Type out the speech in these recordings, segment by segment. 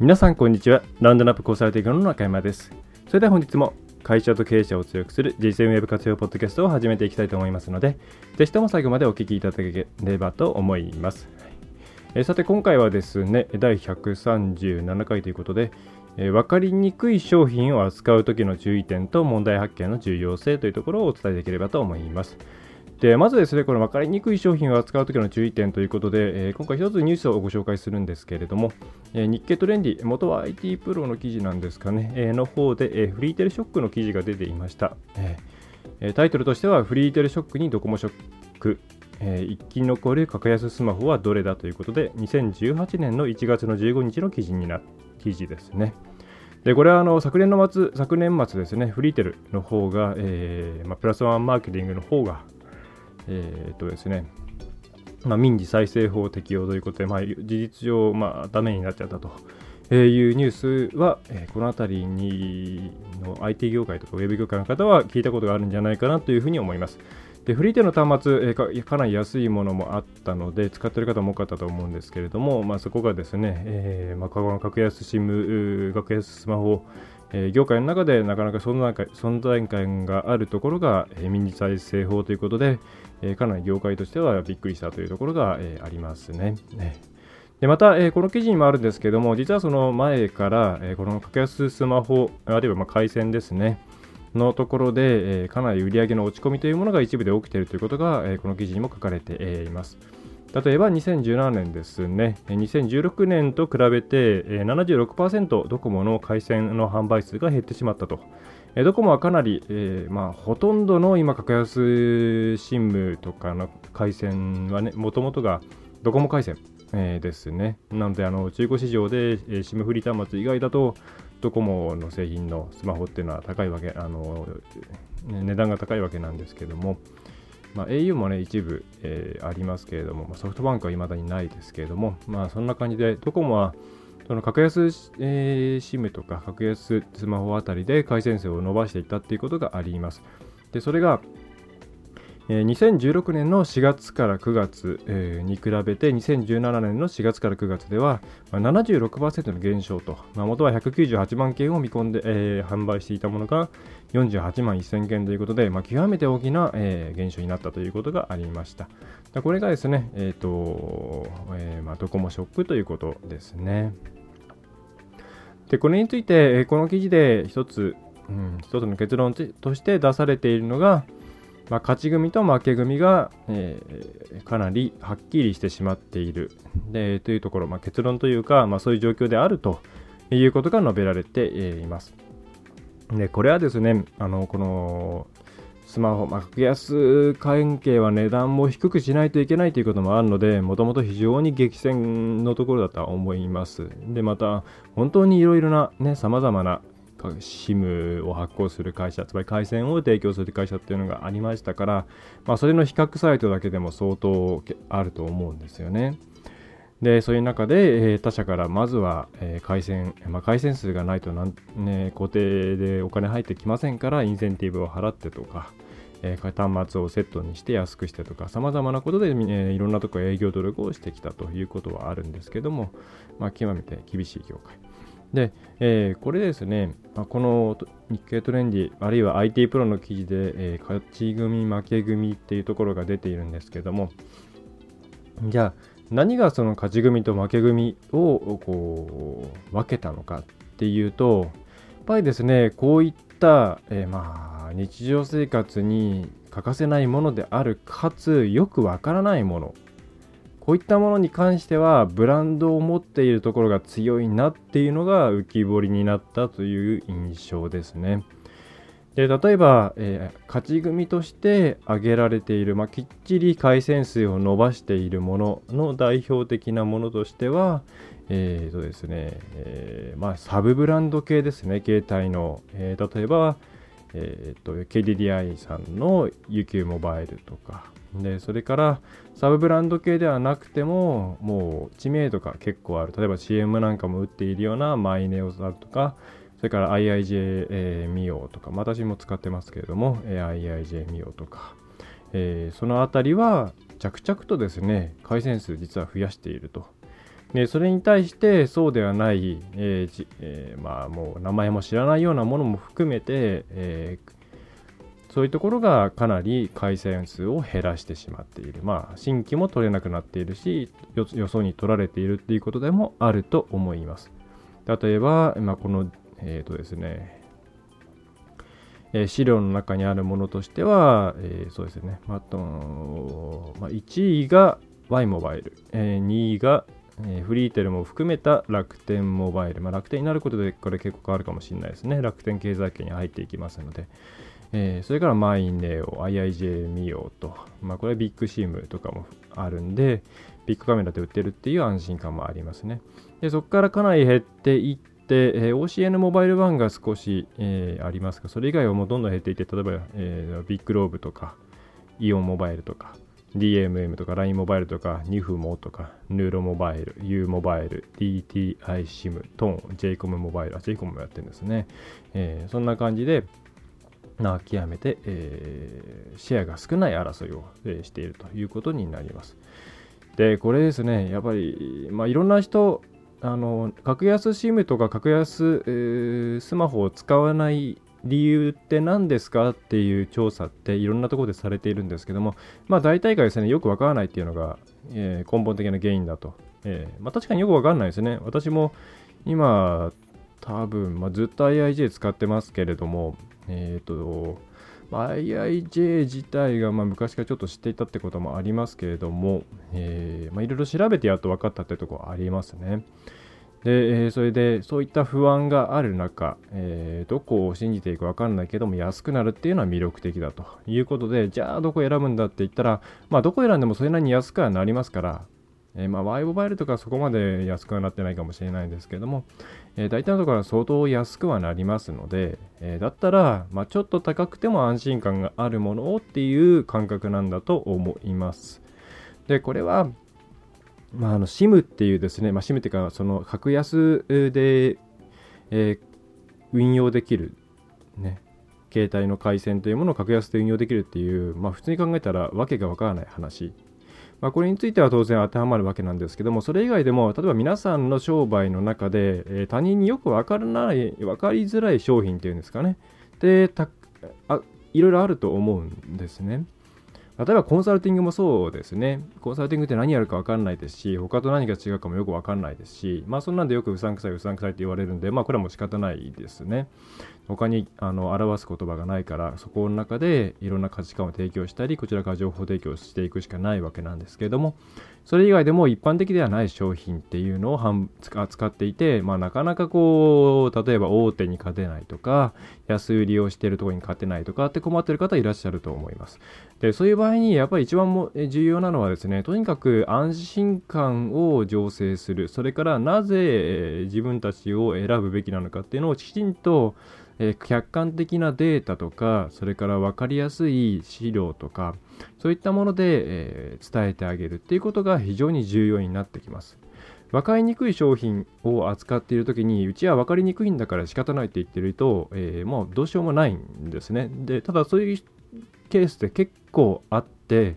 皆さんこんにちは。ラウンドナップコンサルティングの中山です。それでは本日も会社と経営者を強くする実践ウェブ活用ポッドキャストを始めていきたいと思いますのでぜひとも最後までお聞きいただければと思います。えさて今回はですね第137回ということでえ分かりにくい商品を扱う時の注意点と問題発見の重要性というところをお伝えできればと思います。でまずですね、この分かりにくい商品を扱う時の注意点ということで、えー、今回一つニュースをご紹介するんですけれども、えー、日経トレンディ、元は IT プロの記事なんですかね、えー、の方で、えフリーテルショックの記事が出ていました。えタイトルとしては、フリーテルショックにドコモショック、え生き残る格安スマホはどれだということで、2018年の1月の15日の記事にな記事ですね。でこれはあの昨年の末昨年末ですね、フリーテルの方が、えーまあ、プラスワンマーケティングの方が、えー、っとですね、まあ、民事再生法適用ということで、まあ、事実上、まあ、ダメになっちゃったとえ。いうニュースは、えー、この辺りにの IT 業界とかウェブ業界の方は聞いたことがあるんじゃないかなというふうに思います。でフリーテの端末、えー、かなり安いものもあったので使ってる方も多かったと思うんですけれども、まあ、そこがですね、えーまあ、格安 SIM、格安スマホ、え、業界の中でなかなか存在感存在感があるところが、えー、民事再生法ということで、え、かなり業界としてはびっくりしたというところが、え、ありますね。ねでまた、え、この記事にもあるんですけども、実はその前から、えー、この格安スマホ、あるいはま回線ですね、のところで、え、かなり売り上げの落ち込みというものが一部で起きているということが、え、この記事にも書かれて、います。例えば2017年ですね、2016年と比べて76%ドコモの回線の販売数が減ってしまったと。ドコモはかなり、えーまあ、ほとんどの今、格安 SIM とかの回線はね、もともとがドコモ回線、えー、ですね。なので、あの中古市場で、SIM フリー端末以外だと、ドコモの製品のスマホっていうのは高いわけ、あの値段が高いわけなんですけども、まあ、au もね、一部、えー、ありますけれども、ま、ソフトバンクは未だにないですけれども、まあ、そんな感じで、ドコモは、その格安、SIM とか格安スマホあたりで回線数を伸ばしていったっていうことがあります。で、それが、2016年の4月から9月、に比べて2017年の4月から9月では、76%の減少と、まあ、元は198万件を見込んで、えー、販売していたものが48万1000件ということで、まあ、極めて大きな、えー、減少になったということがありました。これがですね、えーとえーまあ、ドコモショックということですね。でこれについて、この記事で一つ、うん、一つの結論として出されているのが、まあ、勝ち組と負け組が、えー、かなりはっきりしてしまっているでというところ、まあ、結論というか、まあ、そういう状況であるということが述べられています。でこれはですね、あのこのスマホ、まあ、格安関係は値段も低くしないといけないということもあるので、もともと非常に激戦のところだとは思います。で、また、本当にいろいろなね、様々な SIM を発行する会社、つまり回線を提供する会社っていうのがありましたから、まあ、それの比較サイトだけでも相当あると思うんですよね。で、そういう中で、えー、他社からまずは、えー、回線、まあ、回線数がないとなん、ね、固定でお金入ってきませんから、インセンティブを払ってとか、えー、端末をセットにして安くしてとか、様々なことで、えー、いろんなところ営業努力をしてきたということはあるんですけども、まあ、極めて厳しい業界。で、えー、これですね、まあ、この日経トレンディ、あるいは IT プロの記事で、えー、勝ち組、負け組っていうところが出ているんですけども、じゃあ、何がその勝ち組と負け組をこう分けたのかっていうと、やっぱりですね、こういった、えー、まあ日常生活に欠かせないものである、かつよくわからないものこういったものに関してはブランドを持っているところが強いなっていうのが浮き彫りになったという印象ですね。で例えば、えー、勝ち組として挙げられている、まあ、きっちり回線数を伸ばしているものの代表的なものとしては、えーとですね、えーまあ、サブブランド系ですね、携帯の。えー、例えば、えーと、KDDI さんの UQ モバイルとか、でそれからサブブランド系ではなくても、もう知名度が結構ある、例えば CM なんかも売っているようなマイネオさんとか、それから IIJ、えー、ミオとか、まあ私も使ってますけれども、え、IIJ ミオとか、えー、そのあたりは着々とですね、回線数実は増やしていると。でそれに対してそうではない、えーえー、まあもう名前も知らないようなものも含めて、えー、そういうところがかなり回線数を減らしてしまっている。まあ新規も取れなくなっているし、よそに取られているっていうことでもあると思います。例えば、まあ、このえっ、ー、とですね、えー、資料の中にあるものとしては、えー、そうですね、あと、まあ、1位が Y モバイル、え、2位が、え、フリーテルも含めた楽天モバイル、まあ、楽天になることでこれ結構変わるかもしれないですね。楽天経済圏に入っていきますので。えー、それからマイネオ、IIJ ミオと、まあ、これはビッグシームとかもあるんで、ビッグカメラで売ってるっていう安心感もありますね。でそこからかなり減っていって、えー、OCN モバイル版が少し、えー、ありますが、それ以外はもうどんどん減っていって、例えば、えー、ビッグローブとか、イオンモバイルとか、DMM とか LINE モバイルとか、ニフモとか、ヌーロモバイル、U モバイル、DTI SIM、トーン、JCOM モバイル、あ、JCOM もやってるんですね。えー、そんな感じで、な極めて、えー、シェアが少ない争いを、え、しているということになります。で、これですね、やっぱり、まあ、いろんな人、あの格安 SIM とか格安、えー、スマホを使わない理由って何ですかっていう調査っていろんなところでされているんですけども、まあ大体がですね、よくわからないっていうのが、えー、根本的な原因だと。えー、まあ確かによくわかんないですね。私も今、多分、まあ、ずっと IIJ 使ってますけれども、えっ、ー、と、IIJ 自体がまあ昔からちょっと知っていたってこともありますけれども、え、まあ、いろいろ調べてやっと分かったってとこありますね。で、えー、それでそういった不安がある中、えー、どこを信じていいか分かんないけども安くなるっていうのは魅力的だということで、じゃあどこ選ぶんだって言ったら、まあどこ選んでもそれなりに安くはなりますから、えー、まあ、Y モバイルとかそこまで安くはなってないかもしれないんですけども、えー、大体のところは相当安くはなりますので、えー、だったら、まあ、ちょっと高くても安心感があるものをっていう感覚なんだと思います。で、これは、まあ、あの SIM っていうですね、まあ、SIM っていうか、その格安で、え運用できる、ね、携帯の回線というものを格安で運用できるっていう、まあ、普通に考えたらわけがわからない話まあ、これについては当然当てはまるわけなんですけども、それ以外でも、例えば皆さんの商売の中で、えー、他人によく分からない、分かりづらい商品っていうんですかね。で、たあいろいろあると思うんですね。例えばコンサルティングもそうですね。コンサルティングって何やるか分かんないですし、他と何が違うかもよく分かんないですし、まあそんなんでよくうさんくさいうさんくさいって言われるんで、まあこれはもう仕方ないですね。他にあの表す言葉がないからそこの中でいろんな価値観を提供したりこちらから情報提供していくしかないわけなんですけれどもそれ以外でも一般的ではない商品っていうのを扱っていて、まあ、なかなかこう例えば大手に勝てないとか安売りをしているところに勝てないとかって困ってる方いらっしゃると思います。でそういう場合にやっぱり一番も重要なのはですねとにかく安心感を醸成する。それからなぜ自分たちを選ぶべきなのかっていうのをきちんとえー、客観的なデータとか、それから分かりやすい資料とか、そういったもので、えー、伝えてあげるっていうことが非常に重要になってきます。分かりにくい商品を扱っているときに、うちは分かりにくいんだから仕方ないって言ってると、えー、もうどうしようもないんですね。で、ただそういうケースって結構あって、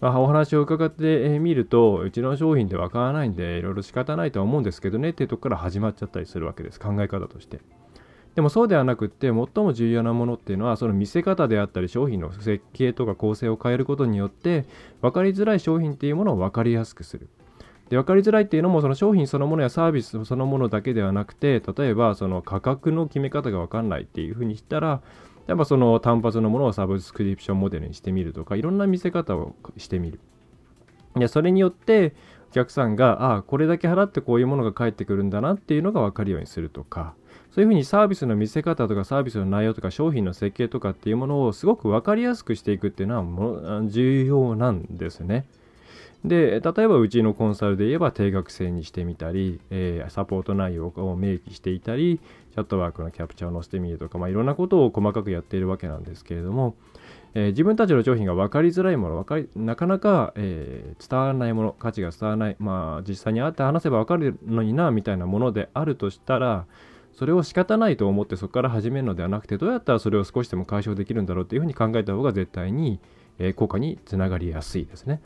まあ、お話を伺ってみると、うちの商品で分からないんで、いろいろ仕方ないとは思うんですけどねっていうところから始まっちゃったりするわけです。考え方として。でもそうではなくって最も重要なものっていうのはその見せ方であったり商品の設計とか構成を変えることによって分かりづらい商品っていうものを分かりやすくする。で分かりづらいっていうのもその商品そのものやサービスそのものだけではなくて例えばその価格の決め方が分かんないっていうふうにしたらやっぱその単発のものをサブスクリプションモデルにしてみるとかいろんな見せ方をしてみる。でそれによってお客さんがああこれだけ払ってこういうものが返ってくるんだなっていうのが分かるようにするとかそういうふうにサービスの見せ方とかサービスの内容とか商品の設計とかっていうものをすごく分かりやすくしていくっていうのはも重要なんですね。で例えばうちのコンサルで言えば定額制にしてみたり、えー、サポート内容を明記していたりチャットワークのキャプチャーを載せてみるとか、まあ、いろんなことを細かくやっているわけなんですけれども、えー、自分たちの商品が分かりづらいもの分かりなかなか、えー、伝わらないもの価値が伝わらない、まあ、実際に会って話せば分かるのになみたいなものであるとしたらそれを仕方ないと思ってそこから始めるのではなくてどうやったらそれを少しでも解消できるんだろうっていうふうに考えた方が絶対に、え、効果につながりやすいですね。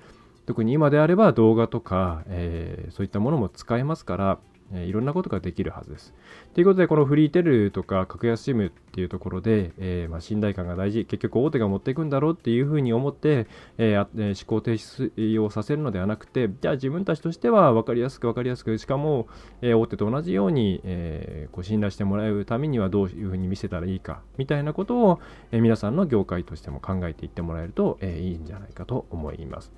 特に今であれば動画とか、えー、そういったものも使えますから、え、いろんなことができるはずです。ということで、このフリーテルとか格安 SIM っていうところで、えー、まあ、信頼感が大事、結局大手が持っていくんだろうっていうふうに思って、えー、思考停止をさせるのではなくて、じゃあ自分たちとしては分かりやすく分かりやすく、しかも、え大手と同じように、えこう信頼してもらうためにはどういうふうに見せたらいいか、みたいなことを、え皆さんの業界としても考えていってもらえると、えいいんじゃないかと思います。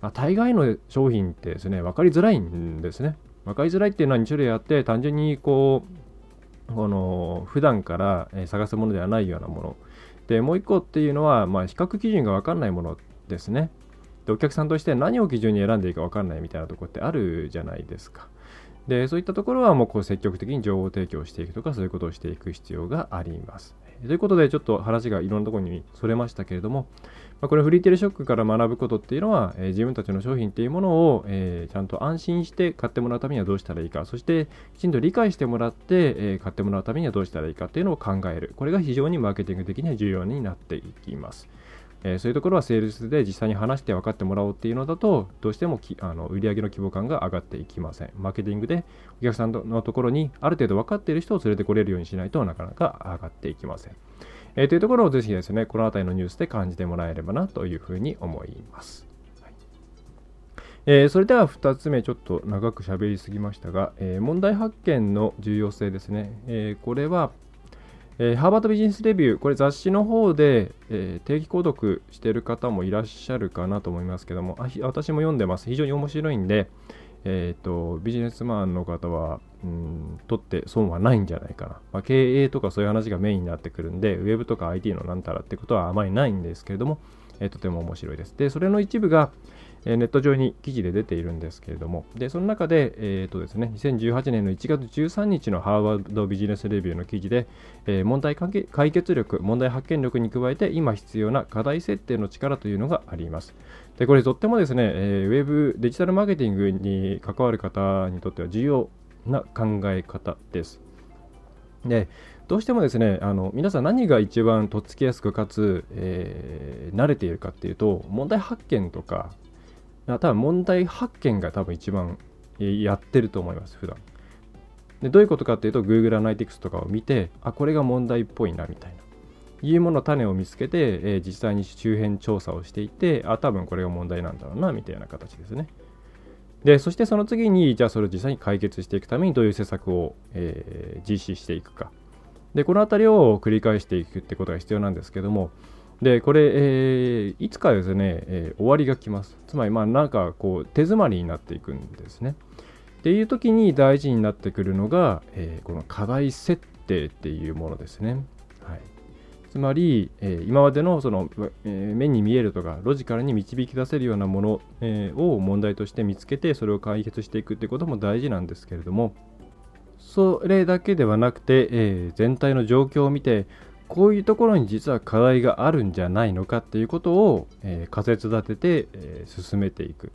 まあ、大概の商品ってですね、分かりづらいんですね。分かりづらいっていうのは2種類あって、単純にこう、この普段から探すものではないようなもの。で、もう一個っていうのは、まあ、比較基準が分かんないものですね。で、お客さんとして何を基準に選んでいいか分かんないみたいなとこってあるじゃないですか。で、そういったところはもうこう積極的に情報提供していくとか、そういうことをしていく必要があります。ということで、ちょっと話がいろんなところにそれましたけれども、まあ、これフリーテレショックから学ぶことっていうのは、えー、自分たちの商品っていうものを、えー、ちゃんと安心して買ってもらうためにはどうしたらいいか、そしてきちんと理解してもらって、えー、買ってもらうためにはどうしたらいいかっていうのを考える。これが非常にマーケティング的には重要になっていきます。えそういうところはセールスで実際に話して分かってもらおうっていうのだと、どうしてもきあの売上の規模感が上がっていきません。マーケティングでお客さんのところにある程度分かっている人を連れてこれるようにしないとなかなか上がっていきません。えー、というところをぜひですね、この辺りのニュースで感じてもらえればなというふうに思います。えー、それでは2つ目、ちょっと長く喋りすぎましたが、えー、問題発見の重要性ですね。えこれは、えハーバードビジネスレビュー、これ雑誌の方で、え定期購読してる方もいらっしゃるかなと思いますけども、あ私も読んでます。非常に面白いんで、えーと、ビジネスマンの方は、うん、とって損はないんじゃないかな、まあ、経営とかそういう話がメインになってくるんで、ウェブとか IT のなんたらってことはあまりないんですけれども、えー、とても面白いです。で、それの一部が、え、ネット上に記事で出ているんですけれども、で、その中で、え、ー、とですね、2018年の1月13日のハーバードビジネスレビューの記事で、えー、問題解決力、問題発見力に加えて、今必要な課題設定の力というのがあります。で、これとってもですね、えー、ウェブ、デジタルマーケティングに関わる方にとっては重要な考え方です。で、どうしてもですね、あの皆さん何が一番とっつきやすくかつ、えー、慣れているかっていうと、問題発見とか、多分問題発見が多分一番やってると思います、普段でどういうことかっていうと、Google Analytics とかを見て、あ、これが問題っぽいなみたいな。いうもの種を見つけて、えー、実際に周辺調査をしていて、あ、多分これが問題なんだろうな、みたいな形ですね。で、そしてその次に、じゃあそれを実際に解決していくためにどういう施策を、えー、実施していくか。で、このあたりを繰り返していくってことが必要なんですけども、で、これ、えー、いつかですね、えー、終わりが来ます。つまり、まあ、なんかこう、手詰まりになっていくんですね。っていう時に大事になってくるのが、えー、この課題設定っていうものですね。はい。つまり、え、今までのその、え、目に見えるとかロジカルに導き出せるようなもの、え、を問題として見つけてそれを解決していくってことも大事なんですけれどもそれだけではなくて、え全体の状況を見てこういうところに実は課題があるんじゃないのかっていうことを、え仮説立てて、え進めていく。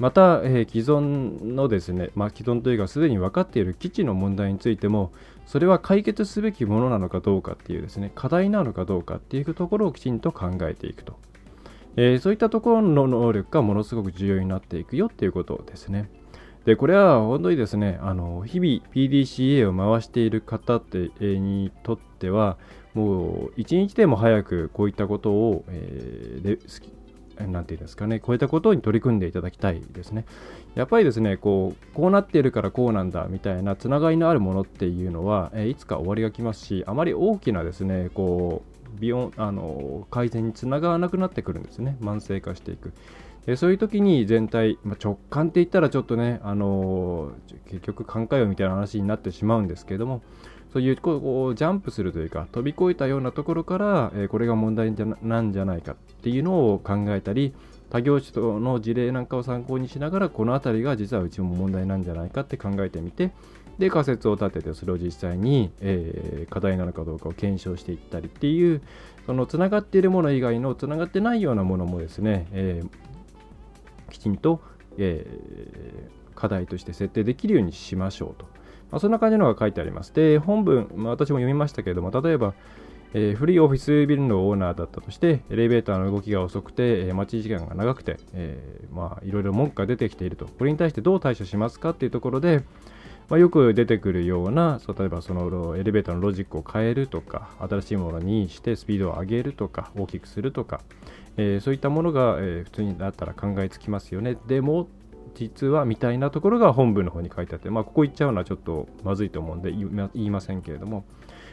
また、えー、既存のですね、まあ、既存というかすでに分かっている基地の問題についてもそれは解決すべきものなのかどうかっていうですね課題なのかどうかっていうところをきちんと考えていくと、えー、そういったところの能力がものすごく重要になっていくよっていうことですねでこれは本当にですねあの日々 PDCA を回している方って、えー、にとってはもう一日でも早くこういったことを、えー、なんていうんですかね、こういったことに取り組んでいただきたいですね。やっぱりですね、こう、こうなっているからこうなんだみたいなつながりのあるものっていうのは、えいつか終わりが来ますし、あまり大きなですね、こう、ビヨあの改善につながらなくなってくるんですね、慢性化していく。えそういう時に全体、まあ、直感って言ったらちょっとね、あの結局寛解よみたいな話になってしまうんですけれども、そういうこうジャンプするというか飛び越えたようなところから、え、これが問題じゃなんじゃないかっていうのを考えたり他業種との事例なんかを参考にしながらこの辺りが実はうちも問題なんじゃないかって考えてみてで仮説を立ててそれを実際に、えー、課題なのかどうかを検証していったりっていうそのつながっているもの以外のつながってないようなものもですね、え、きちんと、え、課題として設定できるようにしましょうと、まあ、そんな感じのが書いてありますで本文、まあ、私も読みましたけれども例えばえー、古いオフィスビルのオーナーだったとして、エレベーターの動きが遅くて、えー、待ち時間が長くて、えー、まあ、いろいろ文句が出てきていると。これに対してどう対処しますかっていうところで、まあ、よく出てくるような、そう例えばそのエレベーターのロジックを変えるとか、新しいものにしてスピードを上げるとか、大きくするとか、えー、そういったものが、えー、普通になったら考えつきますよね。でも、実はみたいなところが本文の方に書いてあって、まあ、ここ言っちゃうのはちょっとまずいと思うんで言いませんけれども、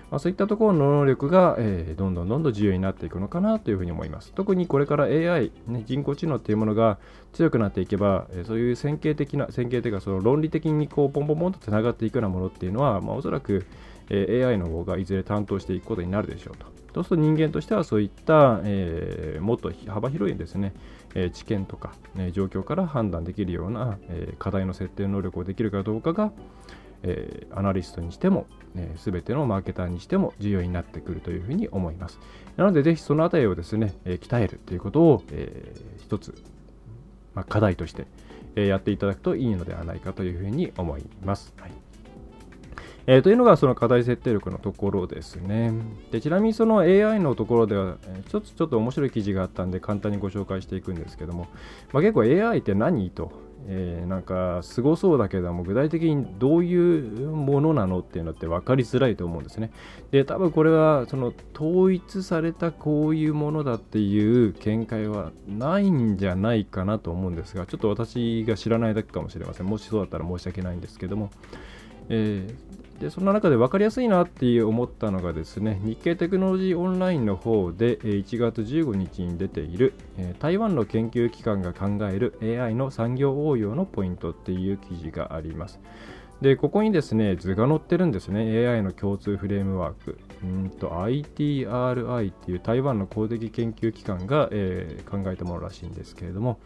まあ、そういったところの能力が、えー、どんどんどんどん重要になっていくのかなというふうに思います。特にこれから AI、ね、人工知能っていうものが強くなっていけば、えー、そういう線形的な、線形というかその論理的にこうポンポンポンとつながっていくようなものっていうのは、まあ、おそらく、えー、AI の方がいずれ担当していくことになるでしょうと。そうすると人間としてはそういった、えー、もっと幅広いですね、えー、知見とか、ね、状況から判断できるような、え、課題の設定能力をできるかどうかが、え、アナリストにしても、えー、全てのマーケターにしても重要になってくるというふうに思います。なので、ぜひそのあたりをですね、え、鍛えるということを、えー、一つ、まあ、課題として、え、やっていただくといいのではないかというふうに思います。はいえー、というのがその課題設定力のところですね。でちなみにその AI のところでは、ちょっとちょっと面白い記事があったんで簡単にご紹介していくんですけども、まあ、結構 AI って何とえー、なんかすごそうだけども具体的にどういうものなのっていうのって分かりづらいと思うんですね。で多分これはその統一されたこういうものだっていう見解はないんじゃないかなと思うんですがちょっと私が知らないだけかもしれません。もしそうだったら申し訳ないんですけども、えーでそんな中で分かりやすいなって思ったのがですね日経テクノロジーオンラインの方で1月15日に出ている台湾の研究機関が考える AI の産業応用のポイントっていう記事があります。でここにですね図が載ってるんですね。AI の共通フレームワーク。うんと ITRI っていう台湾の公的研究機関が、えー、考えたものらしいんですけれども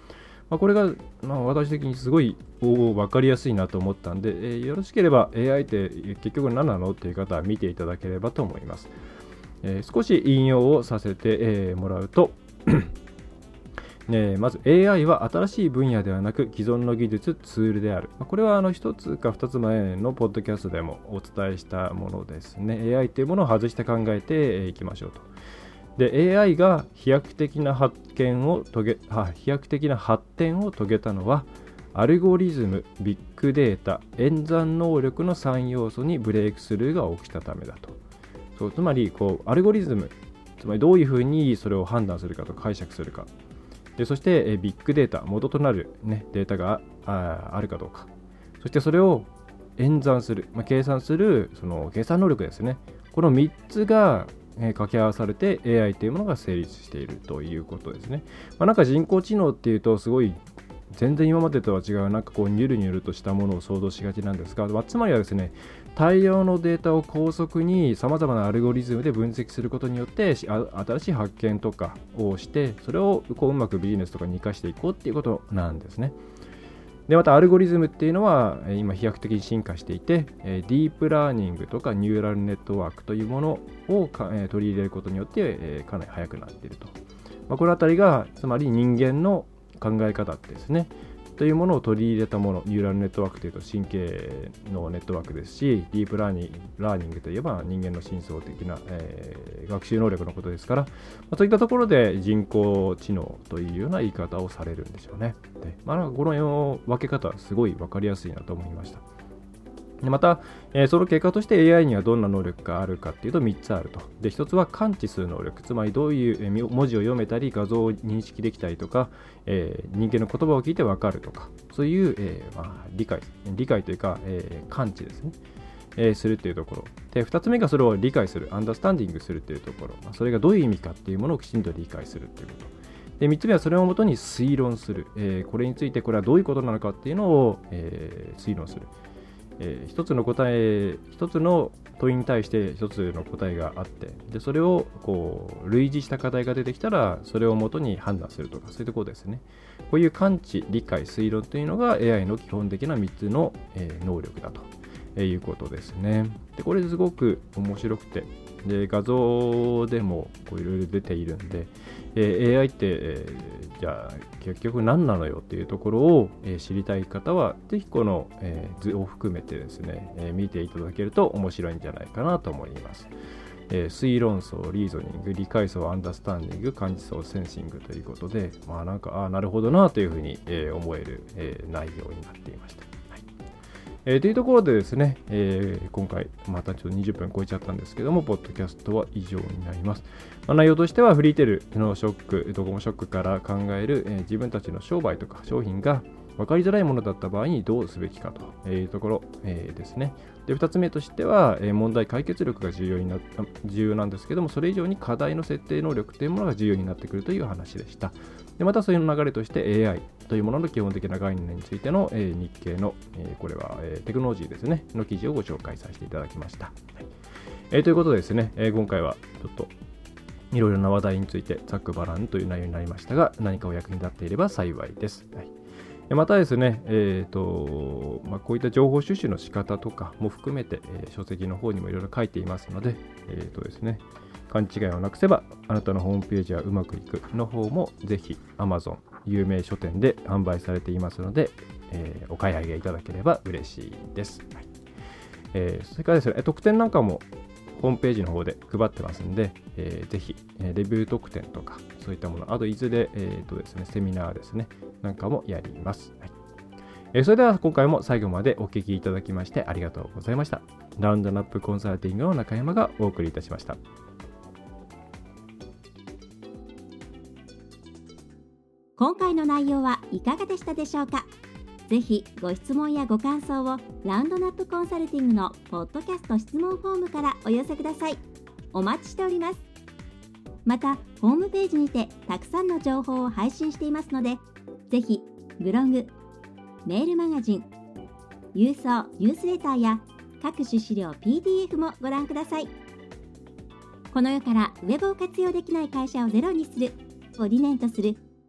まあ、これが、まあ、私的にすごい分かりやすいなと思ったんで、えー、よろしければ AI って結局何なのっていう方は見ていただければと思います。えー、少し引用をさせて、えー、もらうと ね、まず AI は新しい分野ではなく既存の技術、ツールである。まこれはあの1つか2つ前のポッドキャストでもお伝えしたものですね。AI というものを外して考えていきましょうと。で AI が飛躍的な発見を遂げ飛躍的な発展を遂げたのはアルゴリズム、ビッグデータ、演算能力の3要素にブレイクスルーが起きたためだと。そうつまりこう、アルゴリズム、つまりどういうふうにそれを判断するかと解釈するか。でそしてビッグデータ、元となる、ね、データがあるかどうか。そしてそれを演算する、まあ、計算するその計算能力ですね。この3つがえ掛け合わされて AI というものが成立しているということですね。まあ、なんか人工知能っていうとすごい全然今までとは違うなんかこうニュルニュルとしたものを想像しがちなんですが、まあ、つまりはですね大量のデータを高速にさまざまなアルゴリズムで分析することによって新しい発見とかをしてそれをこううまくビジネスとかに生かしていこうっていうことなんですね。でまたアルゴリズムっていうのは今飛躍的に進化していてディープラーニングとかニューラルネットワークというものを取り入れることによってかなり速くなっていると、まあ、この辺りがつまり人間の考え方ですね。というものを取り入れたもの、ニューラルネットワークというと神経のネットワークですし、ディープラーニラーニングといえば人間の深層的な、えー、学習能力のことですから、まあ、そういったところで人工知能というような言い方をされるんでしょうね。でまあ、この分け方は、すごい分かりやすいなと思いました。また、えー、その結果として AI にはどんな能力があるかっていうと3つあると。で、1つは感知する能力。つまりどういう文字を読めたり画像を認識できたりとか、えー、人間の言葉を聞いてわかるとか、そういう、えー、まあ、理解、理解というか、え感知ですね。えするっていうところ。で、2つ目がそれを理解する、アンダースタンディングするっていうところ。それがどういう意味かっていうものをきちんと理解するっていうこと。で3つ目はそれをもとに推論する、えこれについてこれはどういうことなのかっていうのを、え推論する。えー、一つの答え一つの問いに対して一つの答えがあってでそれをこう類似した課題が出てきたらそれをもとに判断するとかそういうところですね。こういう感知理解推論というのが AI の基本的な3つの、えー、能力だということですね。でこれすごく面白くてで画像でもいろいろ出ているんで、えー、AI って、えー、じゃあ結局何なのよっていうところを、えー、知りたい方はぜひこの、え図を含めてですね、え見ていただけると面白いんじゃないかなと思います。え推論層、リーゾニング、理解層、アンダースタンディング、感知層、センシングということで、まあなんか、ああ、なるほどなというふうに、え思える、え内容になっていました。えー、というところでですね、えー、今回またちょっと20分超えちゃったんですけども、ポッドキャストは以上になります。まあ、内容としては、フリーテルのショック、ドコモショックから考える、えー、自分たちの商売とか商品が分かりづらいものだった場合にどうすべきかというところ、えー、ですね。で、2つ目としては、え、問題解決力が重要にな重要なんですけども、それ以上に課題の設定能力というものが重要になってくるという話でした。でまたそういう流れとして AI というものの基本的な概念についての、え、日経の、え、これは、え、テクノロジーですね、の記事をご紹介させていただきました。はいえ、ということでですね、え、今回はちょっといろいろな話題についてざっくばらんという内容になりましたが、何かお役に立っていれば幸いです。はいまたですね、えーとま、こういった情報収集の仕方とかも含めて、え、書籍の方にもいろいろ書いていますので、えーとですね、勘違いをなくせばあなたのホームページはうまくいくの方もぜひ Amazon 有名書店で販売されていますので、えー、お買い上げいただければ嬉しいです。はいえー、それからですね、特典なんかもホームページの方で配ってますんで、えー、ぜひ、えレビュー特典とか、そういったもの、あといずれ、えーとですね、セミナーですね、なんかもやります。はいえー、それでは今回も最後までお聴きいただきましてありがとうございました。ラウンドナップコンサルティングの中山がお送りいたしました。今回の内容はいかがでしたでしょうか？ぜひご質問やご感想をラウンドナップコンサルティングのポッドキャスト質問フォームからお寄せください。お待ちしております。またホームページにてたくさんの情報を配信していますのでぜひブログメールマガジン郵送ニュースレターや各種資料 PDF もご覧ください。この世からウェブを活用できない会社をゼロにするを理念とする